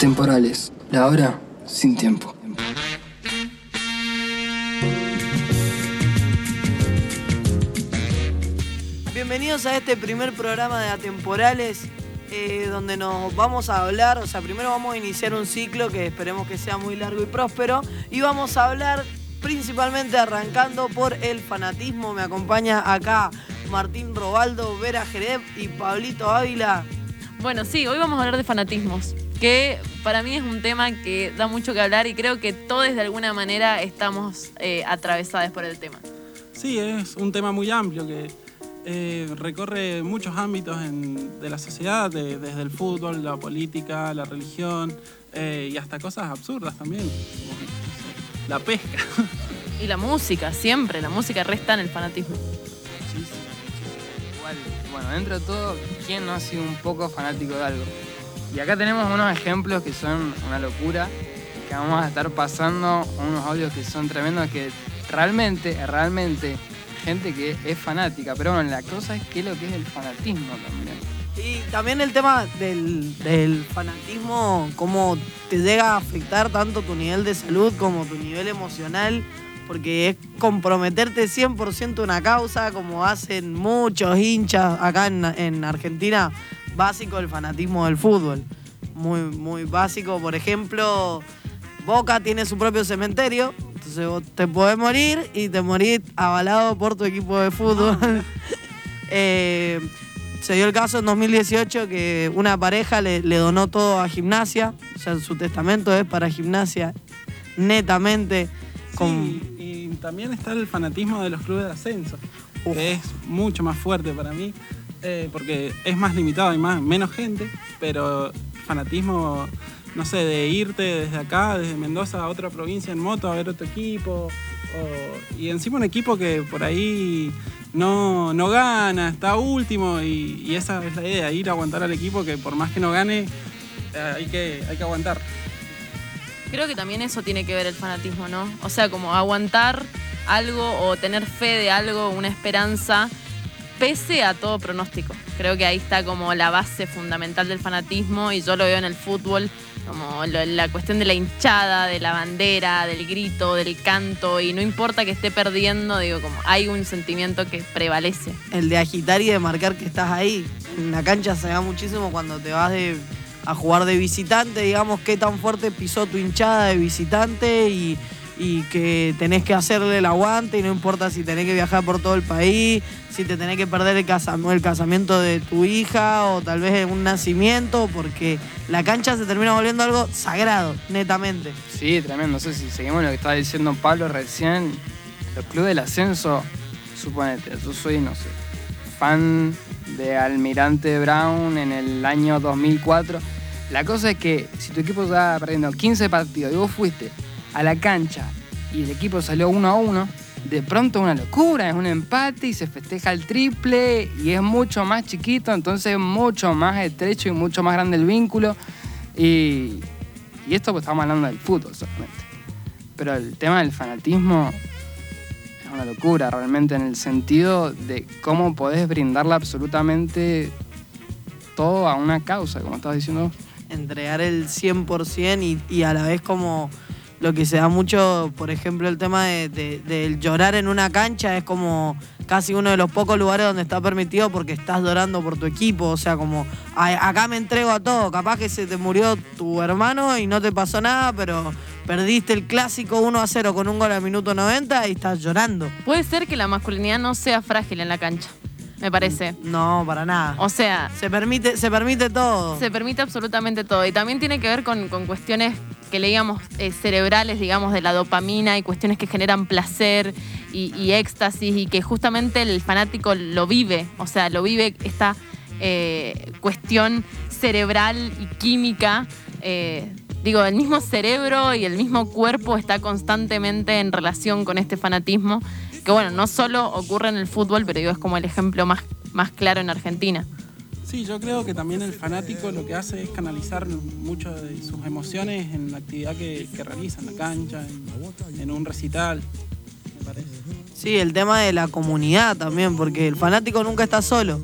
Atemporales, la hora sin tiempo. Bienvenidos a este primer programa de Atemporales, eh, donde nos vamos a hablar, o sea, primero vamos a iniciar un ciclo que esperemos que sea muy largo y próspero, y vamos a hablar principalmente arrancando por el fanatismo. Me acompaña acá Martín Robaldo, Vera Jerez y Pablito Ávila. Bueno, sí, hoy vamos a hablar de fanatismos, que para mí es un tema que da mucho que hablar y creo que todos de alguna manera estamos eh, atravesados por el tema. Sí, es un tema muy amplio que eh, recorre muchos ámbitos de la sociedad, desde el fútbol, la política, la religión eh, y hasta cosas absurdas también, como, la pesca. Y la música, siempre, la música resta en el fanatismo. Igual, bueno, dentro de todo, ¿quién no ha sido un poco fanático de algo? Y acá tenemos unos ejemplos que son una locura, que vamos a estar pasando unos audios que son tremendos, que realmente, realmente, gente que es fanática, pero bueno, la cosa es que lo que es el fanatismo también. Y también el tema del, del fanatismo, cómo te llega a afectar tanto tu nivel de salud como tu nivel emocional, porque es comprometerte 100% una causa, como hacen muchos hinchas acá en, en Argentina, básico el fanatismo del fútbol. Muy, muy básico, por ejemplo, Boca tiene su propio cementerio, entonces vos te podés morir y te morís avalado por tu equipo de fútbol. Eh, se dio el caso en 2018 que una pareja le, le donó todo a gimnasia, o sea, su testamento es para gimnasia netamente. Con... Sí, y también está el fanatismo de los clubes de ascenso, que es mucho más fuerte para mí, eh, porque es más limitado y más, menos gente, pero fanatismo, no sé, de irte desde acá, desde Mendoza a otra provincia en moto a ver otro equipo, y encima un equipo que por ahí no, no gana, está último, y, y esa es la idea, ir a aguantar al equipo que por más que no gane, eh, hay, que, hay que aguantar. Creo que también eso tiene que ver el fanatismo, ¿no? O sea, como aguantar algo o tener fe de algo, una esperanza, pese a todo pronóstico. Creo que ahí está como la base fundamental del fanatismo y yo lo veo en el fútbol, como la cuestión de la hinchada, de la bandera, del grito, del canto, y no importa que esté perdiendo, digo, como hay un sentimiento que prevalece. el de agitar y de marcar que estás ahí. En la cancha se da muchísimo cuando te vas a jugar de visitante, digamos, qué tan fuerte pisó tu hinchada de visitante y, y que tenés que hacerle el aguante y no importa si tenés que viajar por todo el país, si te tenés que perder el, casam- el casamiento de tu hija o tal vez un nacimiento, porque la cancha se termina volviendo algo sagrado, netamente. Sí, tremendo. No sé si seguimos lo que estaba diciendo Pablo recién. Los clubes del ascenso, suponete, yo soy, no sé, fan de Almirante Brown en el año 2004. La cosa es que si tu equipo estaba perdiendo 15 partidos y vos fuiste a la cancha y el equipo salió 1 a 1, de pronto una locura, es un empate y se festeja el triple y es mucho más chiquito, entonces es mucho más estrecho y mucho más grande el vínculo. Y, y esto pues estamos hablando del fútbol solamente. Pero el tema del fanatismo es una locura realmente en el sentido de cómo podés brindarle absolutamente todo a una causa, como estabas diciendo entregar el 100% y, y a la vez como lo que se da mucho, por ejemplo, el tema de, de- del llorar en una cancha es como casi uno de los pocos lugares donde está permitido porque estás llorando por tu equipo, o sea, como "A- acá me entrego a todo, capaz que se te murió tu hermano y no te pasó nada, pero perdiste el clásico 1 a 0 con un gol al minuto 90 y estás llorando. Puede ser que la masculinidad no sea frágil en la cancha, me parece. No, para nada. O sea, Se permite, se permite todo. Se permite absolutamente todo. Y también tiene que ver con, con cuestiones que leíamos eh, cerebrales, digamos, de la dopamina y cuestiones que generan placer y, éxtasis y que justamente el fanático lo vive. O sea, lo vive esta eh, cuestión cerebral y química. eh, digo, el mismo cerebro y el mismo cuerpo está constantemente en relación con este fanatismo. Que bueno, no solo ocurre en el fútbol, pero digo, es como el ejemplo más, más claro en Argentina. Sí, yo creo que también el fanático lo que hace es canalizar muchas de sus emociones en la actividad que, que realiza, en la cancha, en, en un recital, me parece. Sí, el tema de la comunidad también, porque el fanático nunca está solo.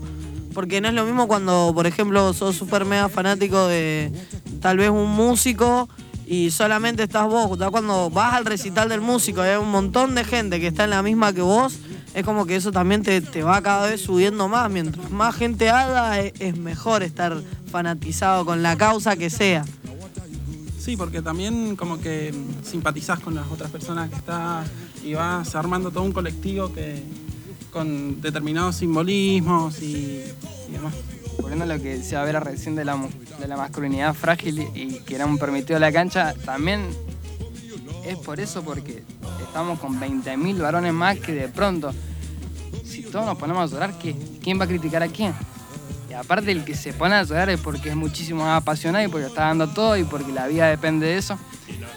Porque no es lo mismo cuando, por ejemplo, sos súper mega fanático de tal vez un músico y solamente estás vos. Cuando vas al recital del músico, hay un montón de gente que está en la misma que vos, es como que eso también te, te va cada vez subiendo más. Mientras más gente haga, es, es mejor estar fanatizado con la causa que sea. Sí, porque también como que simpatizás con las otras personas que estás y vas armando todo un colectivo que con determinados simbolismos y, y demás. Volviendo a lo que decía Vera recién de la, de la masculinidad frágil y que era un permitido de la cancha, también es por eso porque estamos con 20.000 varones más que de pronto, si todos nos ponemos a llorar. ¿quién va a criticar a quién? Y aparte el que se pone a llorar es porque es muchísimo más apasionado y porque está dando todo y porque la vida depende de eso.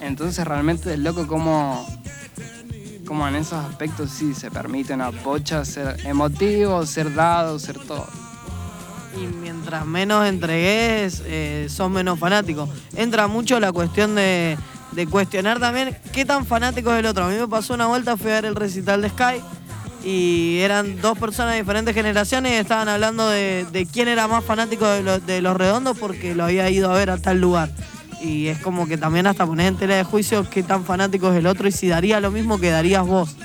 Entonces realmente es loco como, como en esos aspectos sí se permite una pocha ser emotivo, ser dado, ser todo. Y mientras menos entregues, eh, sos menos fanático. Entra mucho la cuestión de, de cuestionar también qué tan fanático es el otro. A mí me pasó una vuelta, fui a ver el recital de Sky y eran dos personas de diferentes generaciones y estaban hablando de, quién era más fanático de, lo- de los redondos porque lo había ido a ver a tal lugar. Y es como que también hasta poner en tela de juicio qué tan fanático es el otro y si daría lo mismo que darías vos.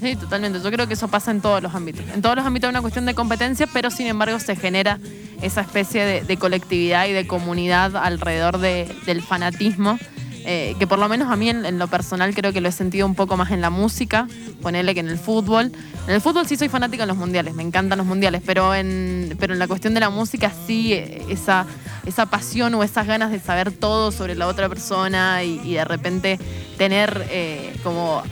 Sí, totalmente. Yo creo que eso pasa en todos los ámbitos. En todos los ámbitos hay una cuestión de competencia, pero sin embargo se genera esa especie de, colectividad y de comunidad alrededor de- del fanatismo, eh, que por lo menos a mí en, lo personal creo que lo he sentido un poco más en la música, ponerle que en el fútbol. En el fútbol sí soy fanática en los mundiales, me encantan los mundiales, pero en, pero en la cuestión de la música sí, eh, esa, esa pasión o esas ganas de saber todo sobre la otra persona y, y de repente tener eh, como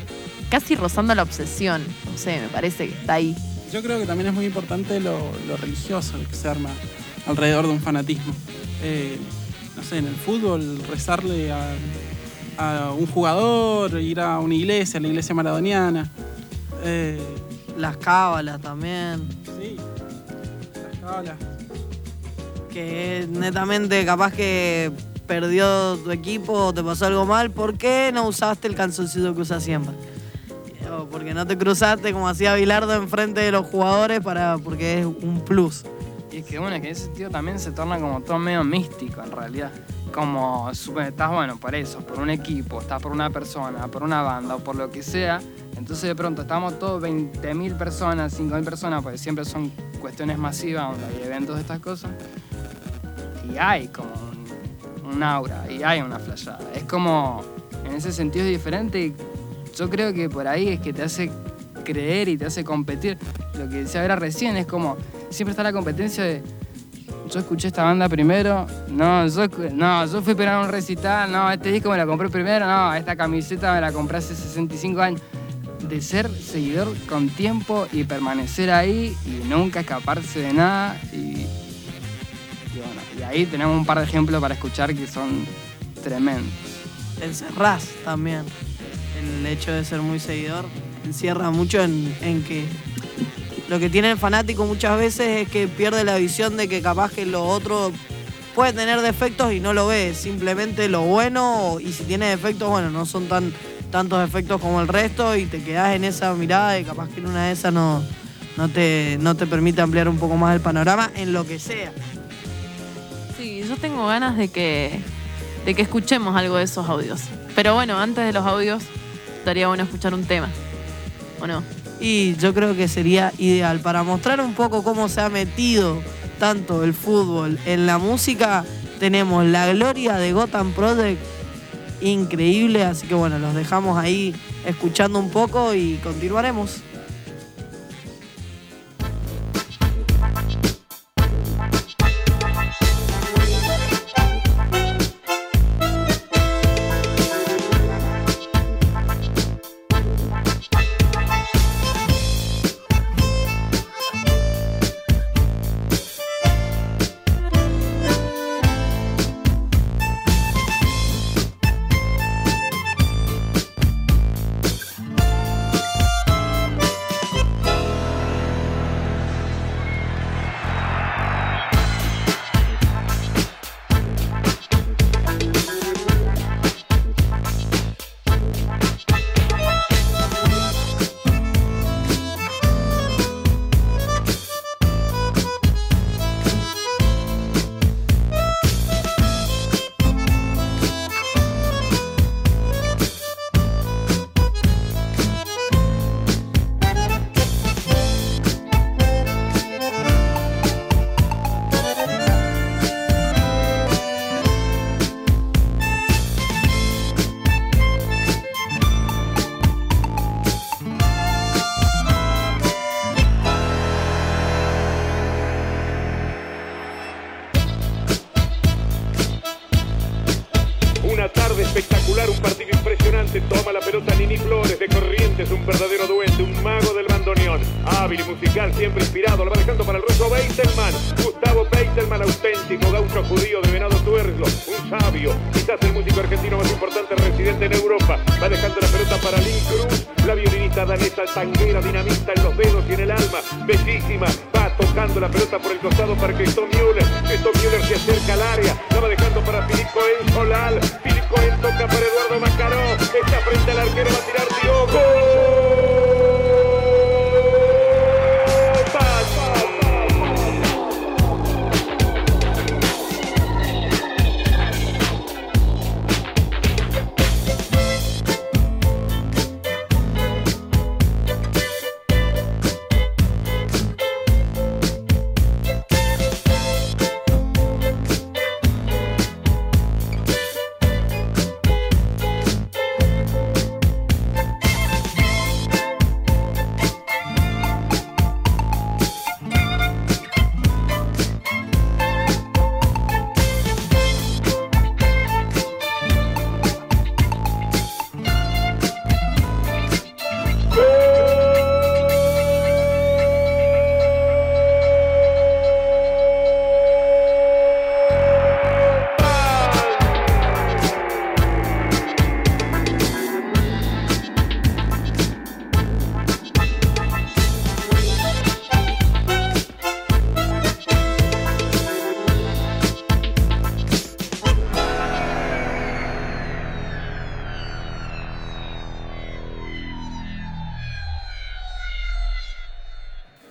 casi rozando la obsesión. No sé, me parece que está ahí. Yo creo que también es muy importante lo, lo religioso que se arma alrededor de un fanatismo. Eh, no sé, en el fútbol, rezarle a, a un jugador, ir a una iglesia, a la iglesia maradoniana. Eh, Las cábalas también. sí, las cábalas. que netamente capaz que perdió tu equipo o te pasó algo mal, ¿por qué no usaste el calzoncillo que usas siempre? Porque no te cruzaste como hacía Bilardo enfrente de los jugadores para porque es un plus. Y es que bueno, que en ese sentido también se torna como todo medio místico en realidad. Como estás bueno por eso, por un equipo, estás por una persona, por una banda o por lo que sea. Entonces de pronto estamos todos 20.000 personas, 5.000 personas, porque siempre son cuestiones masivas donde hay eventos de estas cosas. Y hay como un, un aura, y hay una flayada. Es como, en ese sentido es diferente. Yo creo que por ahí es que te hace creer y te hace competir. Lo que decía Vera recién es como, siempre está la competencia de yo escuché esta banda primero, no, yo, no, yo fui a un recital, no, este disco me lo compré primero, no, esta camiseta me la compré hace 65 años. De ser seguidor con tiempo y permanecer ahí y nunca escaparse de nada. Y, bueno, y ahí tenemos un par de ejemplos para escuchar que son tremendos. Encerrás también. El hecho de ser muy seguidor encierra mucho en, que lo que tiene el fanático muchas veces es que pierde la visión de que capaz que lo otro puede tener defectos y no lo ve, simplemente lo bueno y si tiene defectos, bueno, no son tan tantos defectos como el resto y te quedás en esa mirada y capaz que una de esas no, no, te, no te permite ampliar un poco más el panorama en lo que sea. Sí, yo tengo ganas de que, de que escuchemos algo de esos audios. Pero bueno, antes de los audios, estaría bueno escuchar un tema. ¿O no? Y yo creo que sería ideal para mostrar un poco cómo se ha metido tanto el fútbol en la música. Tenemos la gloria de Gotham Project, increíble, así que bueno, los dejamos ahí escuchando un poco y continuaremos. Müller. Cristo Müller se acerca al área. La va dejando para Filipo El Solal. Filipo El toca para Eduardo Macaró. Está frente al arquero, va a tirar Diogo.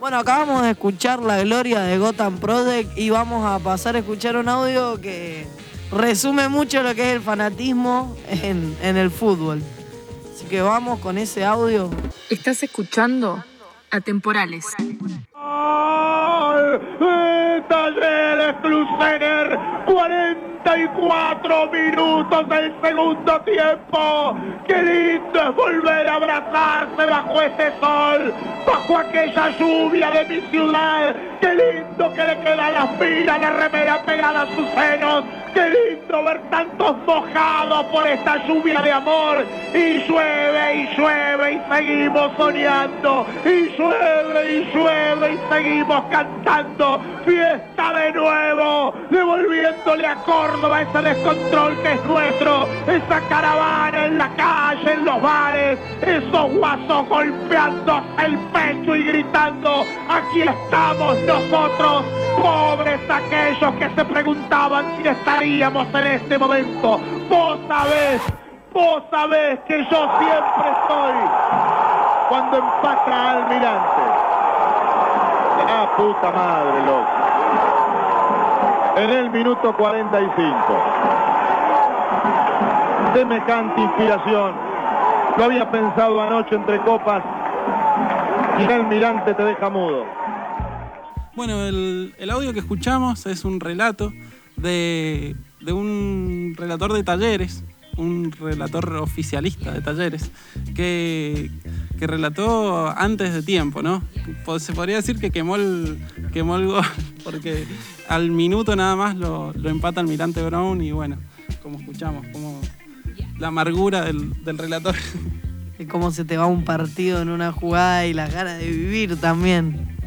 Bueno, acabamos de escuchar la gloria de Gotham Project y vamos a pasar a escuchar un audio que resume mucho lo que es el fanatismo en, en el fútbol. Así que vamos con ese audio. Estás escuchando Atemporales. Talleres Cruzener, 44 minutos del segundo tiempo. Qué lindo es volver a abrazarse bajo este sol, bajo aquella lluvia de mi ciudad. Qué lindo que le queda la fila de remera pegada a sus senos. Qué lindo ver tantos mojados por esta lluvia de amor. Y llueve y llueve y seguimos soñando. Y llueve y llueve y seguimos cantando. Fiesta de nuevo, devolviéndole a Córdoba ese descontrol que es nuestro. Esa caravana en la calle, en los bares. Esos guasos golpeando el pecho y gritando. Aquí estamos nosotros, pobres aquellos que se preguntaban si en este momento. Vos sabés, vos sabés que yo siempre estoy cuando empata Almirante. Ah, puta madre, loco. En el minuto 45. Semejante inspiración. Lo había pensado anoche entre copas. Y el Almirante te deja mudo. Bueno, el audio que escuchamos es un relato de, de un relator de talleres, un relator oficialista de talleres, que, que relató antes de tiempo, ¿no? Se podría decir que quemó el, quemó el gol, porque al minuto nada más lo, lo empata Almirante Brown y bueno, como escuchamos, como la amargura del, del relator. Y cómo se te va un partido en una jugada y las ganas de vivir también.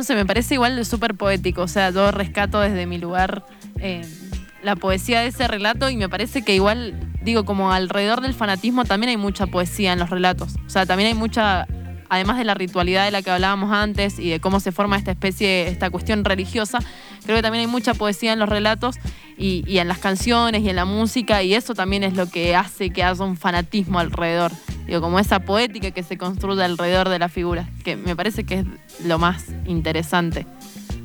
No sé, me parece igual súper poético. O sea, yo rescato desde mi lugar eh, la poesía de ese relato y me parece que igual, digo, como alrededor del fanatismo también hay mucha poesía en los relatos. O sea, también hay mucha, además de la ritualidad de la que hablábamos antes y de cómo se forma esta especie, esta cuestión religiosa, creo que también hay mucha poesía en los relatos y, y en las canciones y en la música y eso también es lo que hace que haya un fanatismo alrededor. Digo, como esa poética que se construye alrededor de la figura, que me parece que es lo más interesante.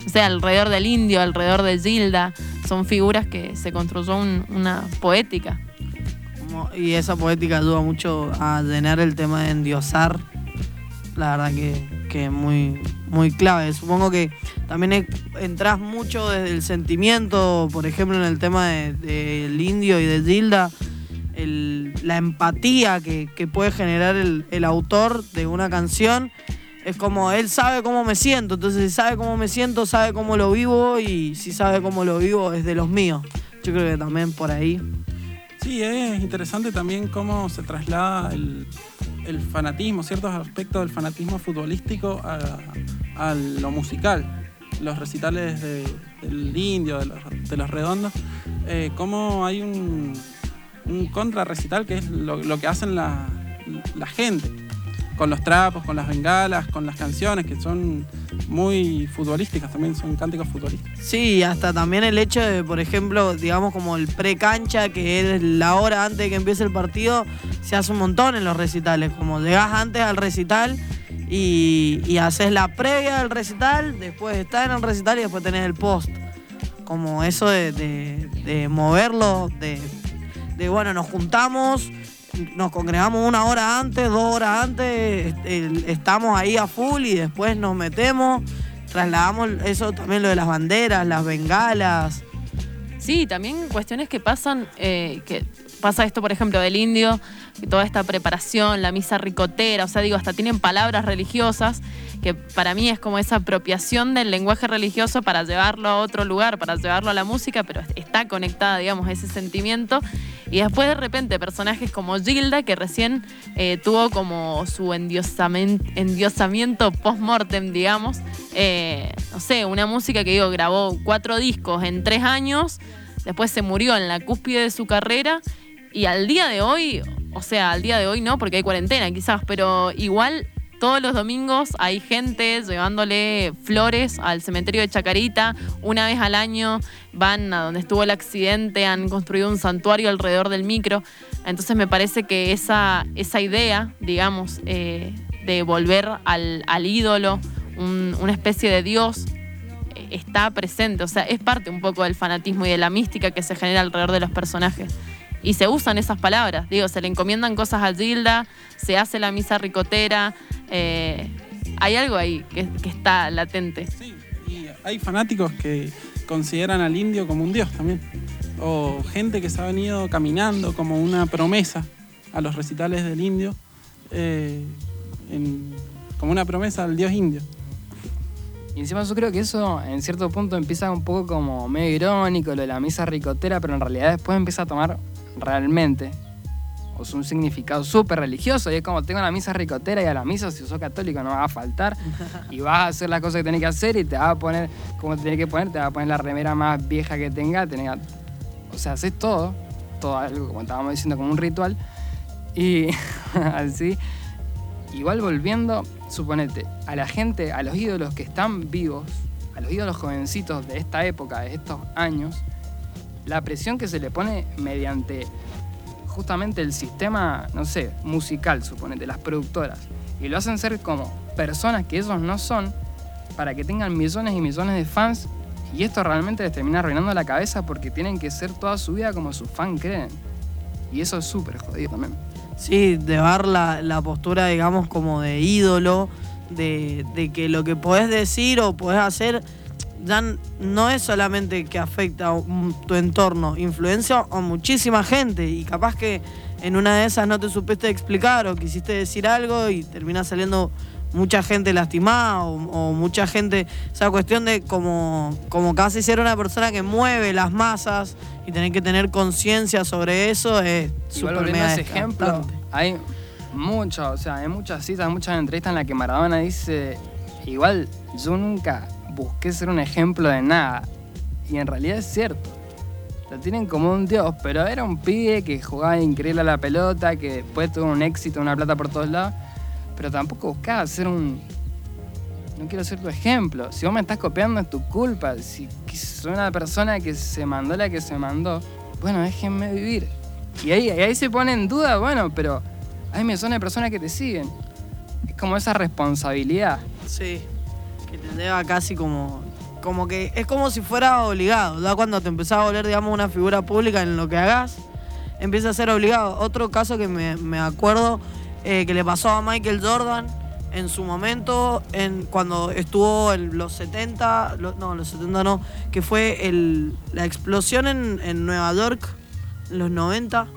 O sea, alrededor del indio, alrededor de Gilda, son figuras que se construyó un- una poética. Y esa poética ayuda mucho a llenar el tema de endiosar. La verdad que, que es muy, muy clave. Supongo que también entras mucho desde el sentimiento, por ejemplo, en el tema de- del indio y de Gilda, la empatía que, que puede generar el, el autor de una canción. Es como él sabe cómo me siento, entonces si sabe cómo me siento, sabe cómo lo vivo y si sabe cómo lo vivo es de los míos. Yo creo que también por ahí Sí, es interesante también cómo se traslada el, el fanatismo, ciertos aspectos del fanatismo futbolístico a, a lo musical. Los recitales de- del indio, de los, de los redondos, eh, cómo hay un, un contrarrecital que es lo, que hacen la, gente, con los trapos, con las bengalas, con las canciones, que son muy futbolísticas también, son cánticos futbolísticos. Sí, hasta también el hecho de, por ejemplo, digamos como el pre-cancha, que es la hora antes de que empiece el partido, se hace un montón en los recitales. Como llegás antes al recital y, haces la previa del recital, después estás en el recital y después tenés el post. Como eso de moverlo, de, de, bueno, nos juntamos, nos congregamos una hora antes, dos horas antes, estamos ahí a full y después nos metemos trasladamos eso también lo de las banderas, las bengalas. Sí, también cuestiones que pasan, eh, que pasa esto, por ejemplo, del indio, toda esta preparación, la misa ricotera, o sea, digo, hasta tienen palabras religiosas, que para mí es como esa apropiación del lenguaje religioso para llevarlo a otro lugar, para llevarlo a la música, pero está conectada, digamos, ese sentimiento. Y después de repente personajes como Gilda, que recién eh, tuvo como su endiosamiento post-mortem, digamos, eh, no sé, una música que digo, grabó cuatro discos en tres años, después se murió en la cúspide de su carrera y al día de hoy, o sea, al día de hoy no, porque hay cuarentena quizás, pero igual todos los domingos hay gente llevándole flores al cementerio de Chacarita. Una vez al año van a donde estuvo el accidente, han construido un santuario alrededor del micro. Entonces me parece que esa, esa idea, digamos, eh, de volver al, al ídolo, un- una especie de Dios, eh, está presente. O sea, es parte un poco del fanatismo y de la mística que se genera alrededor de los personajes. Y se usan esas palabras, digo, se le encomiendan cosas a Gilda, se hace la misa ricotera, eh, hay algo ahí que, que está latente. Sí, y hay fanáticos que consideran al indio como un dios también. O gente que se ha venido caminando como una promesa a los recitales del indio, eh, en- como una promesa al dios indio. Y encima yo creo que eso en cierto punto empieza un poco como medio irónico, lo de la misa ricotera, pero en realidad después empieza a tomar realmente o sea, un significado súper religioso. Y es como tengo la misa ricotera y a la misa, si sos católico, no vas a faltar. Y vas a hacer las cosas que tenés que hacer y te vas a poner como te tenés que poner, te vas a poner la remera más vieja que tengas. tenés o sea, haces todo, todo algo, como estábamos diciendo, como un ritual. Y así, igual volviendo, suponete, a la gente, a los ídolos que están vivos, a los ídolos jovencitos de esta época, de estos años, la presión que se le pone mediante justamente el sistema, no sé, musical, suponete, las productoras, y lo hacen ser como personas que ellos no son, para que tengan millones y millones de fans, y esto realmente les termina arruinando la cabeza porque tienen que ser toda su vida como sus fans creen. Y eso es súper jodido también. Sí, de la, la postura, digamos, como de ídolo, de, de que lo que podés decir o podés hacer ya no es solamente que afecta a tu entorno, influencia a muchísima gente. Y capaz que en una de esas no te supiste explicar o quisiste decir algo y termina saliendo mucha gente lastimada o, o mucha gente, esa cuestión de como, como casi ser una persona que mueve las masas y tener que tener conciencia sobre eso es súper mega ese ejemplo, hay mucho, o sea, hay muchas citas, muchas entrevistas en las que Maradona dice, igual yo nunca busqué ser un ejemplo de nada. Y en realidad es cierto. Lo tienen como un dios, pero era un pibe que jugaba increíble a la pelota, que después tuvo un éxito, una plata por todos lados, pero tampoco buscaba ser un... No quiero ser tu ejemplo. Si vos me estás copiando es tu culpa. Si soy una persona que se mandó la que se mandó, bueno, déjenme vivir. Y ahí, ahí se pone en duda, bueno, pero hay millones de personas que te siguen. Es como esa responsabilidad. Sí, lleva casi como, como que es como si fuera obligado. Ya cuando te empezás a volver, digamos, una figura pública en lo que hagas, empieza a ser obligado. Otro caso que me, acuerdo eh, que le pasó a Michael Jordan en su momento, en, cuando estuvo en los 70, lo- no, los 70 no, que fue la explosión en, en Nueva York, en los 90.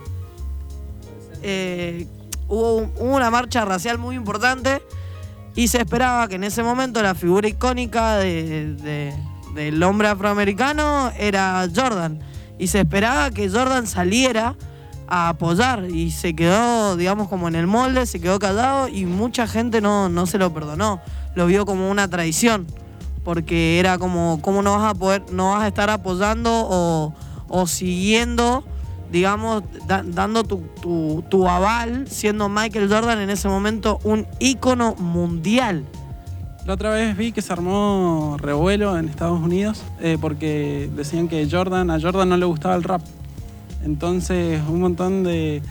Eh, hubo una marcha racial muy importante y se esperaba que en ese momento la figura icónica de- de- del hombre afroamericano era Jordan. Y se esperaba que Jordan saliera a apoyar y se quedó, digamos, como en el molde, se quedó callado y mucha gente no, no se lo perdonó. Lo vio como una traición, porque era como, ¿cómo no vas a poder, no vas a estar apoyando o, o siguiendo, digamos, da- dando tu, tu- tu aval, siendo Michael Jordan en ese momento un ícono mundial? La otra vez vi que se armó revuelo en Estados Unidos eh, porque decían que Jordan, a Jordan no le gustaba el rap. Entonces un montón de,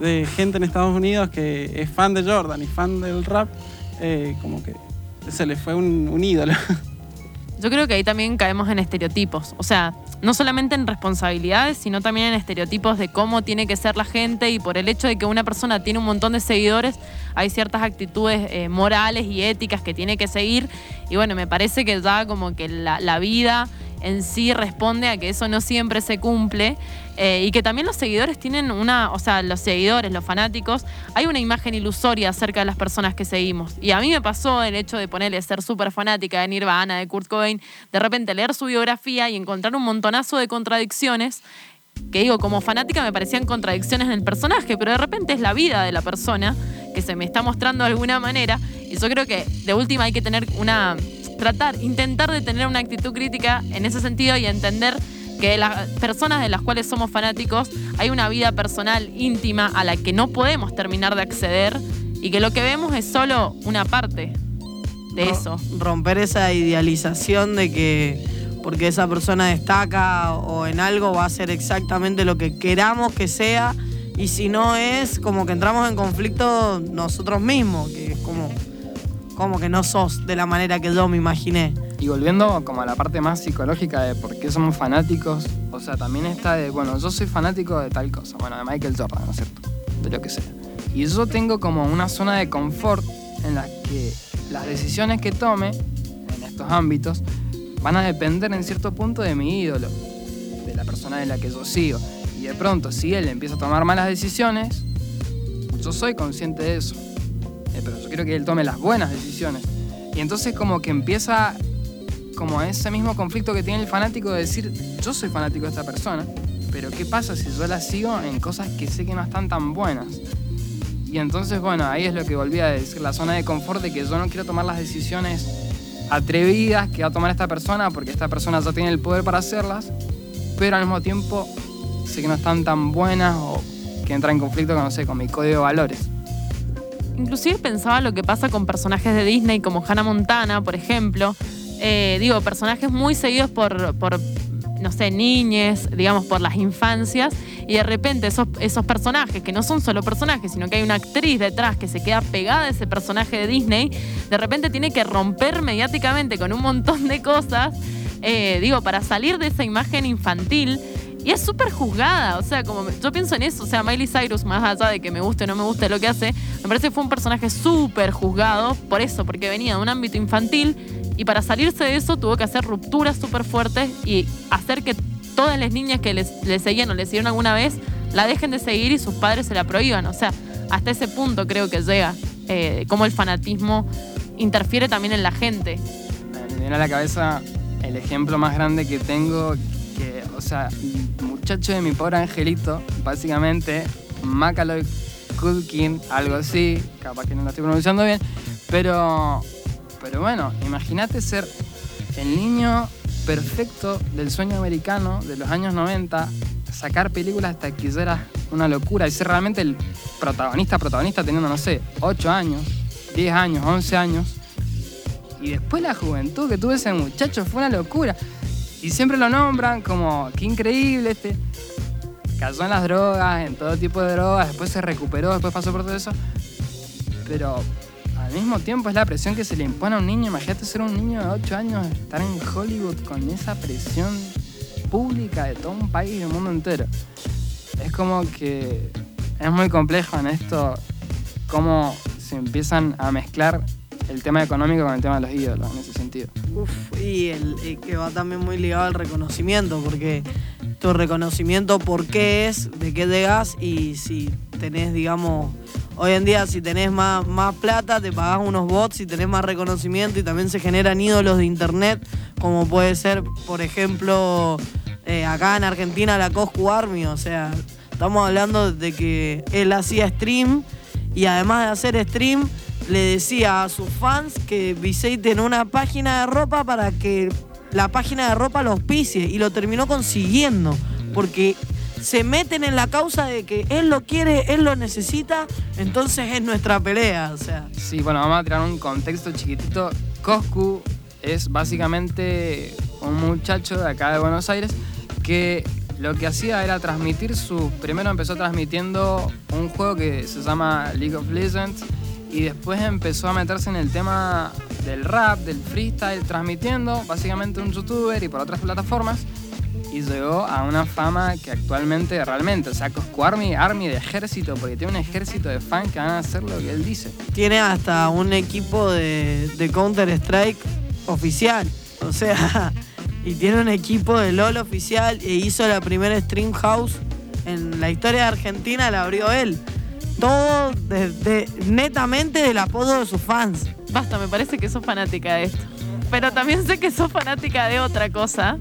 de gente en Estados Unidos que es fan de Jordan y fan del rap, eh, como que se le fue un ídolo. Yo creo que ahí también caemos en estereotipos. O sea, no solamente en responsabilidades, sino también en estereotipos de cómo tiene que ser la gente y por el hecho de que una persona tiene un montón de seguidores, hay ciertas actitudes eh, morales y éticas que tiene que seguir. Y bueno, me parece que ya como que la, la vida en sí responde a que eso no siempre se cumple eh, y que también los seguidores tienen una, o sea, los seguidores, los fanáticos, hay una imagen ilusoria acerca de las personas que seguimos. Y a mí me pasó el hecho de ponerle ser súper fanática de Nirvana, de Kurt Cobain, de repente leer su biografía y encontrar un montonazo de contradicciones que digo, como fanática me parecían contradicciones en el personaje, pero de repente es la vida de la persona que se me está mostrando de alguna manera. Y yo creo que de última hay que tener una. Tratar, intentar de tener una actitud crítica en ese sentido y entender que las personas de las cuales somos fanáticos hay una vida personal íntima a la que no podemos terminar de acceder y que lo que vemos es solo una parte de eso. Romper esa idealización de que porque esa persona destaca o en algo va a ser exactamente lo que queramos que sea y si no es como que entramos en conflicto nosotros mismos, que como, que no sos de la manera que yo me imaginé. Y volviendo como a la parte más psicológica de por qué somos fanáticos, o sea, también está de, bueno, yo soy fanático de tal cosa, bueno, de Michael Jordan, ¿no es cierto? De lo que sea. Y yo tengo como una zona de confort en la que las decisiones que tome en estos ámbitos van a depender en cierto punto de mi ídolo, de la persona de la que yo sigo. Y de pronto, si él empieza a tomar malas decisiones, yo soy consciente de eso. Eh, pero yo quiero que él tome las buenas decisiones. Y entonces como que empieza como ese mismo conflicto que tiene el fanático de decir, yo soy fanático de esta persona, pero ¿qué pasa si yo la sigo en cosas que sé que no están tan buenas? Y entonces, bueno, ahí es lo que volví a decir, la zona de confort de que yo no quiero tomar las decisiones atrevidas que va a tomar esta persona, porque esta persona ya tiene el poder para hacerlas, pero al mismo tiempo sé que no están tan buenas o que entran en conflicto con, no sé, con mi código de valores. Inclusive pensaba lo que pasa con personajes de Disney como Hannah Montana, por ejemplo. Eh, digo, personajes muy seguidos por, no sé, niñes, digamos, por las infancias. Y de repente esos, esos personajes, que no son solo personajes, sino que hay una actriz detrás que se queda pegada a ese personaje de Disney, de repente tiene que romper mediáticamente con un montón de cosas, eh, digo, para salir de esa imagen infantil. Y es súper juzgada, o sea, como yo pienso en eso, o sea, Miley Cyrus, más allá de que me guste o no me guste lo que hace, me parece que fue un personaje súper juzgado por eso, porque venía de un ámbito infantil y para salirse de eso tuvo que hacer rupturas súper fuertes y hacer que todas las niñas que le seguían o le siguieron alguna vez la dejen de seguir y sus padres se la prohíban. O sea, hasta ese punto creo que llega, eh, cómo el fanatismo interfiere también en la gente. Me viene a la cabeza el ejemplo más grande que tengo, o sea, muchacho de mi pobre angelito, básicamente, Macaulay Culkin, algo así, capaz que no lo estoy pronunciando bien, pero, pero bueno, imagínate ser el niño perfecto del sueño americano de los años 90, sacar películas taquilleras, una locura, y ser realmente el protagonista, protagonista teniendo, no sé, 8 años, 10 años, 11 años, y después la juventud que tuvo ese muchacho fue una locura. Y siempre lo nombran como, qué increíble este. Cayó en las drogas, en todo tipo de drogas, después se recuperó, después pasó por todo eso. Pero al mismo tiempo es la presión que se le impone a un niño. Imagínate ser un niño de 8 años, estar en Hollywood con esa presión pública de todo un país y del mundo entero. Es como que es muy complejo en esto cómo se empiezan a mezclar el tema económico con el tema de los ídolos en ese sentido. Uf, y, el, que va también muy ligado al reconocimiento, porque tu reconocimiento por qué es, de qué llegas y si tenés, digamos, hoy en día si tenés más, más plata, te pagás unos bots y tenés más reconocimiento y también se generan ídolos de internet, como puede ser, por ejemplo, eh, acá en Argentina la Coscu Army, o sea, Estamos hablando de que él hacía stream y además de hacer stream, le decía a sus fans que visiten una página de ropa para que la página de ropa lo auspicie y lo terminó consiguiendo porque se meten en la causa de que él lo quiere, él lo necesita, entonces es nuestra pelea, o sea. Sí, bueno, vamos a tirar un contexto chiquitito. Coscu es básicamente un muchacho de acá de Buenos Aires que lo que hacía era transmitir su... Primero empezó transmitiendo un juego que se llama League of Legends y después empezó a meterse en el tema del rap, del freestyle, transmitiendo básicamente un youtuber y por otras plataformas y llegó a una fama que actualmente realmente, o sea, Coscu Army, Army de ejército, porque tiene un ejército de fans que van a hacer lo que él dice. Tiene hasta un equipo de, de Counter-Strike oficial, o sea, y tiene un equipo de LOL oficial e hizo la primera stream house en la historia de Argentina, la abrió él. Todo de- de- netamente del apodo de sus fans. Basta, me parece que sos fanática de esto. Pero también sé que sos fanática de otra cosa.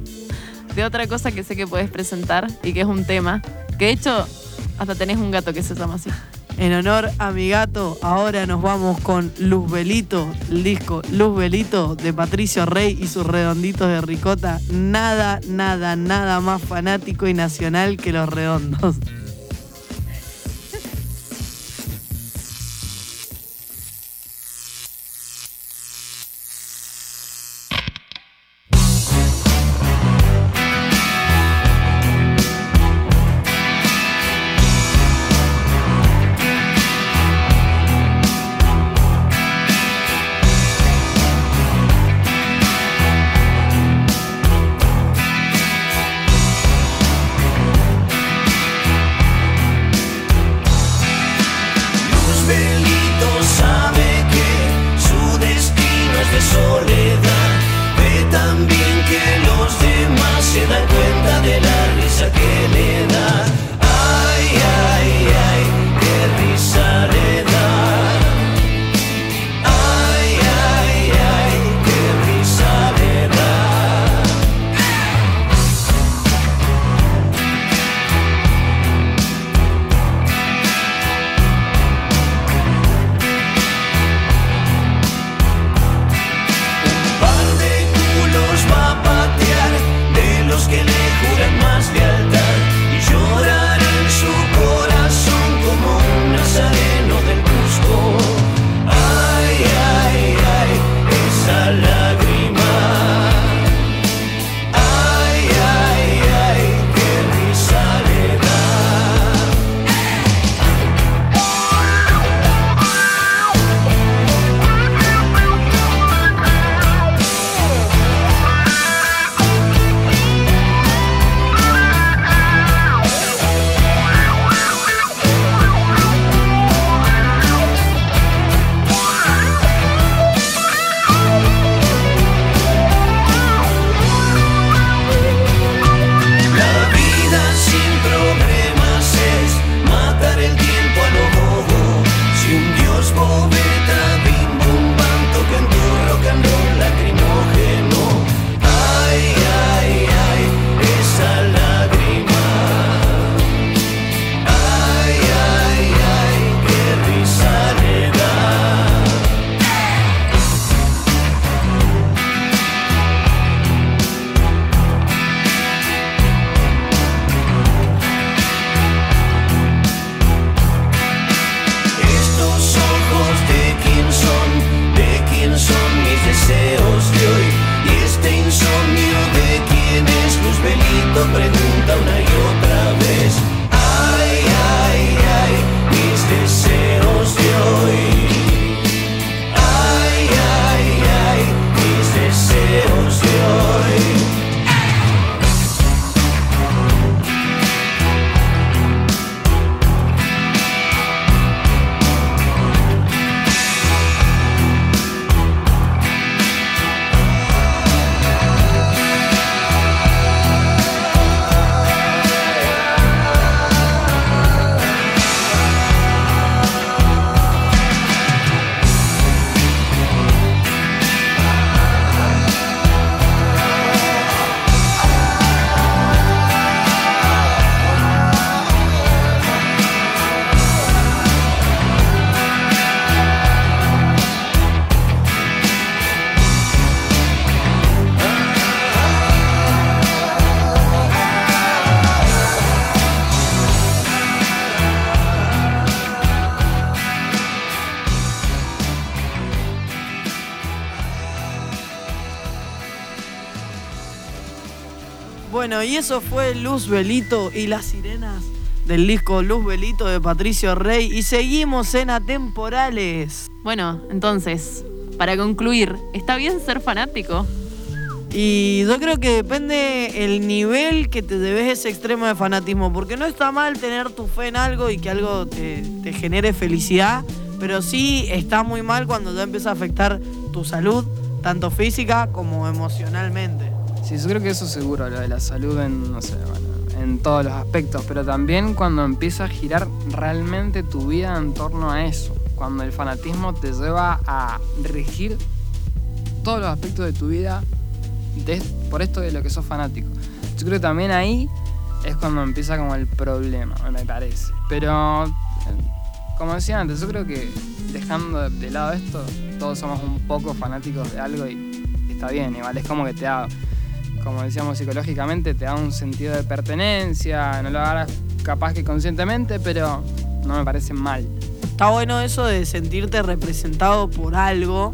De otra cosa que sé que podés presentar y que es un tema. Que de hecho, hasta tenés un gato que se llama así. En honor a mi gato, ahora nos vamos con Luz Belito, el disco Luz Belito de Patricio Rey y sus redonditos de ricota. Nada, nada, nada más fanático y nacional que los redondos. Bueno, y eso fue Luz Belito y las sirenas del disco Luz Belito de Patricio Rey. Y seguimos en Atemporales. Bueno, entonces, para concluir, ¿está bien ser fanático? Y yo creo que depende el nivel que te debes ese extremo de fanatismo, porque no está mal tener tu fe en algo y que algo te, te genere felicidad, pero sí está muy mal cuando ya empieza a afectar tu salud, tanto física como emocionalmente. Sí, yo creo que eso seguro, lo de la salud en, no sé, bueno, en todos los aspectos, pero también cuando empieza a girar realmente tu vida en torno a eso, cuando el fanatismo te lleva a regir todos los aspectos de tu vida por esto de lo que sos fanático. Yo creo que también ahí es cuando empieza como el problema, me parece. Pero, como decía antes, yo creo que dejando de lado esto, todos somos un poco fanáticos de algo y está bien, igual es como que te da, como decíamos psicológicamente, te da un sentido de pertenencia, no lo hagas capaz que conscientemente, pero no me parece mal. Está bueno eso de sentirte representado por algo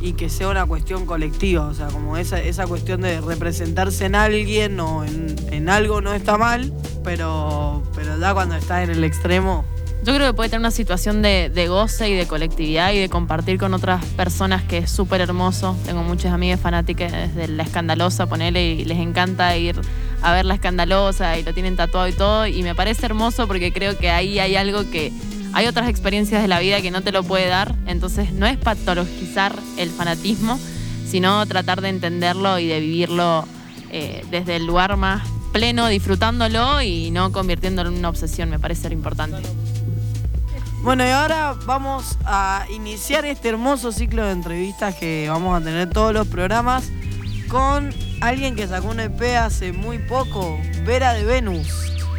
y que sea una cuestión colectiva, o sea, como esa, esa cuestión de representarse en alguien o en, en algo no está mal, pero, pero ya cuando estás en el extremo, Yo creo que puede tener una situación de, goce y de colectividad y de compartir con otras personas que es súper hermoso. Tengo muchas amigas fanáticas desde La Escandalosa, ponele, y les encanta ir a ver La Escandalosa y lo tienen tatuado y todo. Y me parece hermoso porque creo que ahí hay algo que... Hay otras experiencias de la vida que no te lo puede dar. Entonces no es patologizar el fanatismo, sino tratar de entenderlo y de vivirlo eh, desde el lugar más pleno, disfrutándolo y no convirtiéndolo en una obsesión. Me parece lo importante. Bueno, y ahora vamos a iniciar este hermoso ciclo de entrevistas que vamos a tener todos los programas con alguien que sacó un EP hace muy poco, Vera de Venus.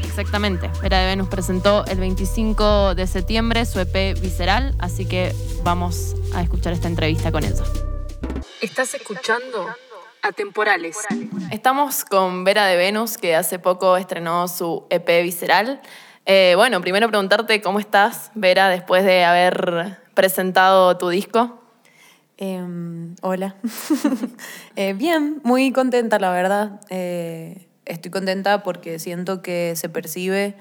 Exactamente. Vera de Venus presentó el 25 de septiembre su EP Visceral, así que vamos a escuchar esta entrevista con ella. Estás escuchando Atemporales. Estamos con Vera de Venus, que hace poco estrenó su EP Visceral. Eh, bueno, primero preguntarte cómo estás, Vera, después de haber presentado tu disco. Em, hola. Eh, bien, muy contenta, la verdad. Eh, estoy contenta porque siento que se percibe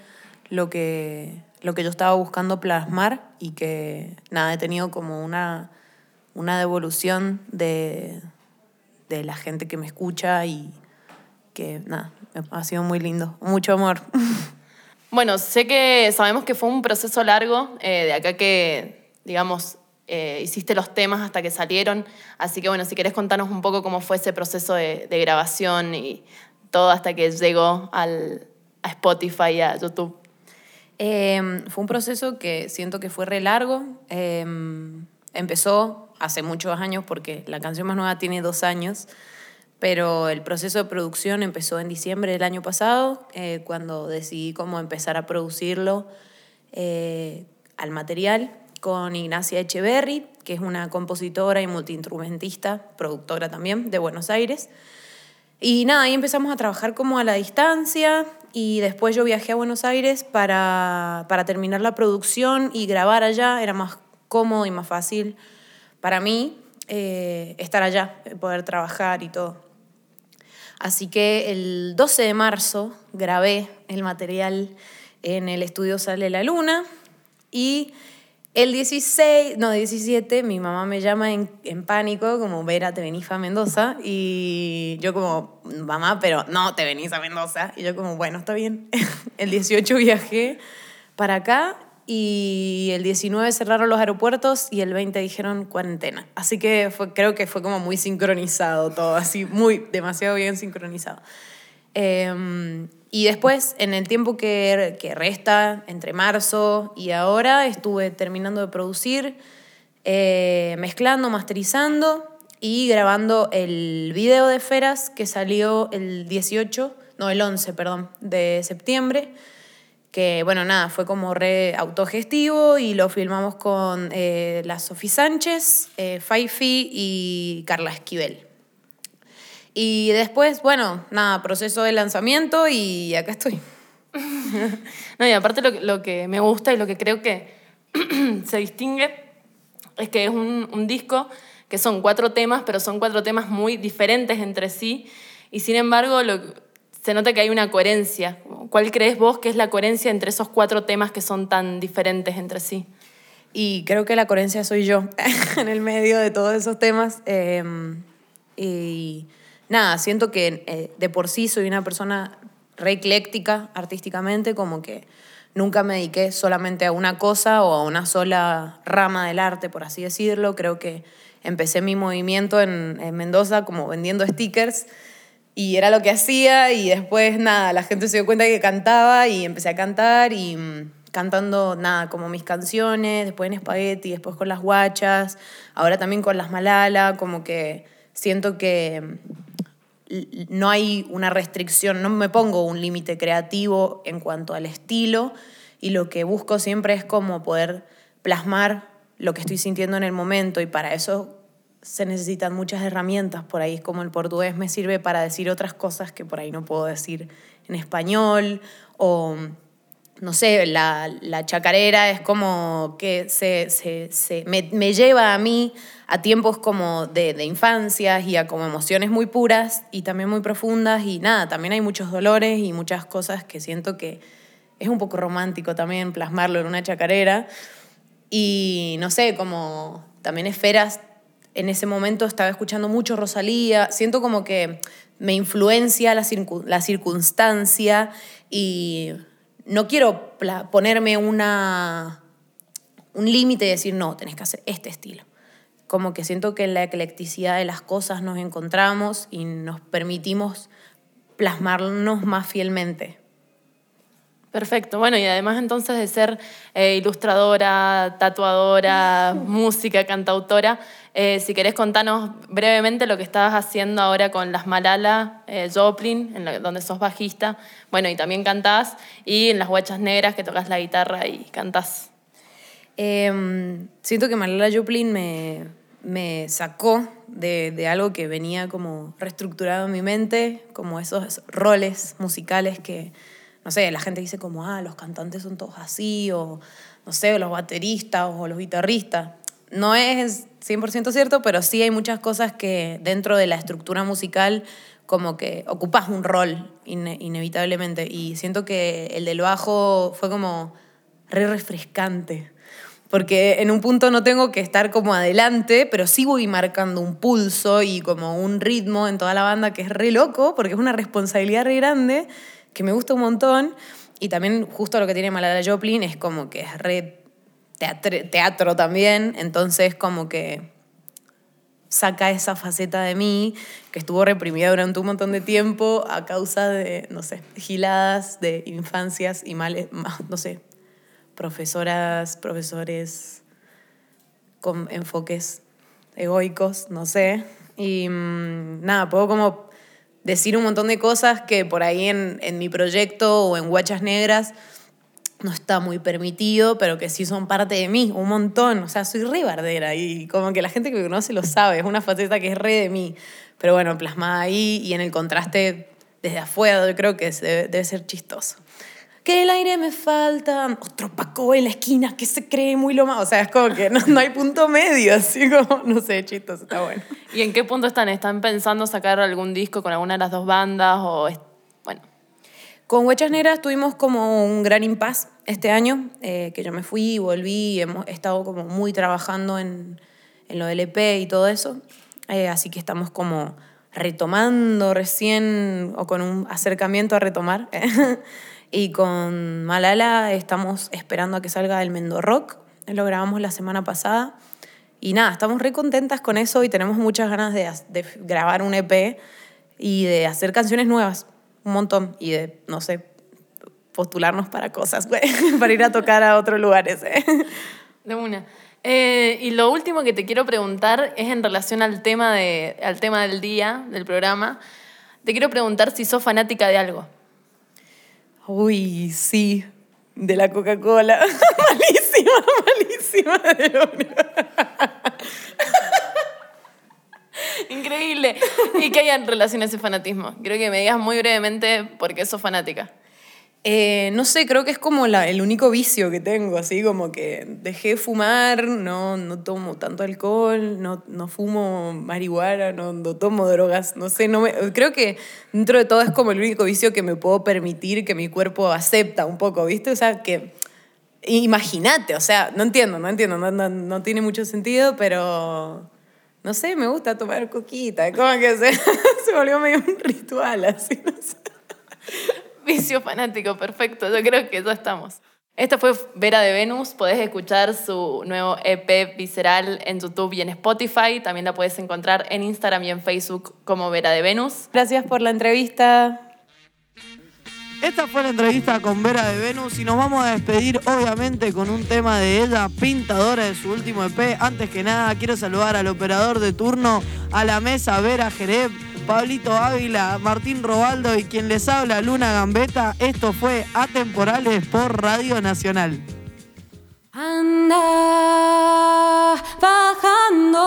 lo que, lo que yo estaba buscando plasmar y que, nada, he tenido como una, una devolución de, de la gente que me escucha y que, nada, ha sido muy lindo. Mucho amor. Bueno, sé que sabemos que fue un proceso largo, eh, de acá que, digamos, eh, hiciste los temas hasta que salieron. Así que, bueno, si querés contarnos un poco cómo fue ese proceso de, de grabación y todo hasta que llegó al, a Spotify y a YouTube. Eh, fue un proceso que siento que fue re largo. Eh, empezó hace muchos años porque la canción más nueva tiene dos años, pero el proceso de producción empezó en diciembre del año pasado, eh, cuando decidí cómo empezar a producirlo eh, al material con Ignacia Echeverry, que es una compositora y multiinstrumentista, productora también de Buenos Aires. Y nada, ahí empezamos a trabajar como a la distancia y después yo viajé a Buenos Aires para, para terminar la producción y grabar allá. Era más cómodo y más fácil para mí eh, estar allá, poder trabajar y todo. Así que el 12 de marzo grabé el material en el estudio Sale la Luna y el 16, no, 17, mi mamá me llama en, en pánico, como, Vera, te venís a Mendoza. Y yo como, mamá, pero no, te venís a Mendoza. Y yo como, bueno, está bien. el 18 viajé para acá y el 19 cerraron los aeropuertos y el 20 dijeron cuarentena. Así que fue, creo que fue como muy sincronizado todo, así, muy, demasiado bien sincronizado. Eh, y después, en el tiempo que, que, resta, entre marzo y ahora, estuve terminando de producir, eh, mezclando, masterizando y grabando el video de Feras que salió el 18, no, el 11, perdón, de septiembre. Que bueno, nada, fue como re autogestivo y lo filmamos con eh, la Sofi Sánchez, eh, Faifi y Carla Esquivel. Y después, bueno, nada, proceso de lanzamiento y acá estoy. no, y aparte lo, lo, que me gusta y lo que creo que se distingue es que es un, un, disco que son cuatro temas, pero son cuatro temas muy diferentes entre sí. Y sin embargo, lo, se nota que hay una coherencia. ¿Cuál crees vos que es la coherencia entre esos cuatro temas que son tan diferentes entre sí? Y creo que la coherencia soy yo en el medio de todos esos temas. Eh, y nada, siento que eh, de por sí soy una persona re ecléctica artísticamente, como que nunca me dediqué solamente a una cosa o a una sola rama del arte, por así decirlo. Creo que empecé mi movimiento en, en Mendoza como vendiendo stickers y era lo que hacía y después nada, la gente se dio cuenta que cantaba y empecé a cantar y mm, cantando nada, como mis canciones, después en Spaghetti, después con las guachas, ahora también con las Malala, como que siento que mm, no hay una restricción, no me pongo un límite creativo en cuanto al estilo y lo que busco siempre es como poder plasmar lo que estoy sintiendo en el momento y para eso se necesitan muchas herramientas. Por ahí, es como el portugués me sirve para decir otras cosas que por ahí no puedo decir en español. O no sé, la, la chacarera es como que se, se, se me, me, lleva a mí a tiempos como de, de infancias y a como emociones muy puras y también muy profundas. Y nada, también hay muchos dolores y muchas cosas que siento que es un poco romántico también plasmarlo en una chacarera. Y no sé, como también esferas, en ese momento estaba escuchando mucho Rosalía, siento como que me influencia la, circun la circunstancia y no quiero ponerme una, un límite y decir, no, tenés que hacer este estilo. Como que siento que en la eclecticidad de las cosas nos encontramos y nos permitimos plasmarnos más fielmente. Perfecto. Bueno, y además entonces de ser eh, ilustradora, tatuadora, música, cantautora, eh, si querés contarnos brevemente lo que estabas haciendo ahora con las Malala eh, Joplin, donde sos bajista, bueno, y también cantás, y en las Huachas Negras que tocas la guitarra y cantás. Eh, siento que Malala Joplin me, me sacó de, de, algo que venía como reestructurado en mi mente, como esos roles musicales que, no sé, la gente dice como, ah, los cantantes son todos así, o no sé, los bateristas o los guitarristas. No es 100% cierto, pero sí hay muchas cosas que dentro de la estructura musical como que ocupas un rol ine inevitablemente. Y siento que el del bajo fue como re refrescante. Porque en un punto no tengo que estar como adelante, pero sí voy marcando un pulso y como un ritmo en toda la banda que es re loco, porque es una responsabilidad re grande que me gusta un montón. Y también justo lo que tiene Malala Joplin es como que es re teatro, teatro también, entonces como que saca esa faceta de mí que estuvo reprimida durante un montón de tiempo a causa de, no sé, giladas de infancias y males, no sé, profesoras, profesores con enfoques egoicos, no sé. Y mmm, nada, puedo como decir un montón de cosas que por ahí en, en mi proyecto o en Guachas Negras no está muy permitido, pero que sí son parte de mí, un montón. O sea, soy re bardera y como que la gente que me conoce lo sabe, es una faceta que es re de mí. Pero bueno, plasmada ahí y en el contraste desde afuera, yo creo que debe, ser chistoso. Que el aire me falta, otro Paco en la esquina que se cree muy lo más. O sea, es como que no, no, hay punto medio, así como, no sé, chistoso, está bueno. ¿Y en qué punto están? ¿Están pensando sacar algún disco con alguna de las dos bandas o? Con Huechas Negras tuvimos como un gran impas este año, eh, que yo me fui volví hemos estado como muy trabajando en, en lo del EP y todo eso. Eh, así que estamos como retomando recién o con un acercamiento a retomar. y con Malala estamos esperando a que salga el Mendo Rock. Lo grabamos la semana pasada. Y nada, estamos re contentas con eso y tenemos muchas ganas de, de grabar un EP y de hacer canciones nuevas un montón y de, no sé, postularnos para cosas, güey, para ir a tocar a otros lugares. ¿eh? De una. Eh, y lo último que te quiero preguntar es en relación al tema, de, al tema del día, del programa. Te quiero preguntar si sos fanática de algo. Uy, sí, de la Coca-Cola. malísima, malísima. De Increíble. ¿Y qué hay en relación a ese fanatismo? Quiero que me digas muy brevemente por qué sos fanática. Eh, no sé, creo que es como la- el único vicio que tengo, así como que dejé de fumar, no, no tomo tanto alcohol, no, no fumo marihuana, no, no tomo drogas, no sé, no me, creo que dentro de todo es como el único vicio que me puedo permitir, que mi cuerpo acepta un poco, ¿viste? O sea, que imagínate, o sea, no entiendo, no entiendo, no, no, no tiene mucho sentido, pero no sé, me gusta tomar coquita, como que se, se volvió medio un ritual, así, no sé. Vicio fanático, perfecto. Yo creo que ya estamos. Esta fue Vera de Venus. Podés escuchar su nuevo EP Visceral en YouTube y en Spotify. También la puedes encontrar en Instagram y en Facebook como Vera de Venus. Gracias por la entrevista. Esta fue la entrevista con Vera de Venus y nos vamos a despedir obviamente con un tema de ella, pintadora de su último EP. Antes que nada quiero saludar al operador de turno, a la mesa Vera Jereb, Pablito Ávila, Martín Robaldo y quien les habla Luna Gambeta. Esto fue Atemporales por Radio Nacional. Anda bajando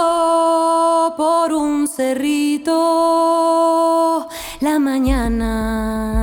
por un cerrito la mañana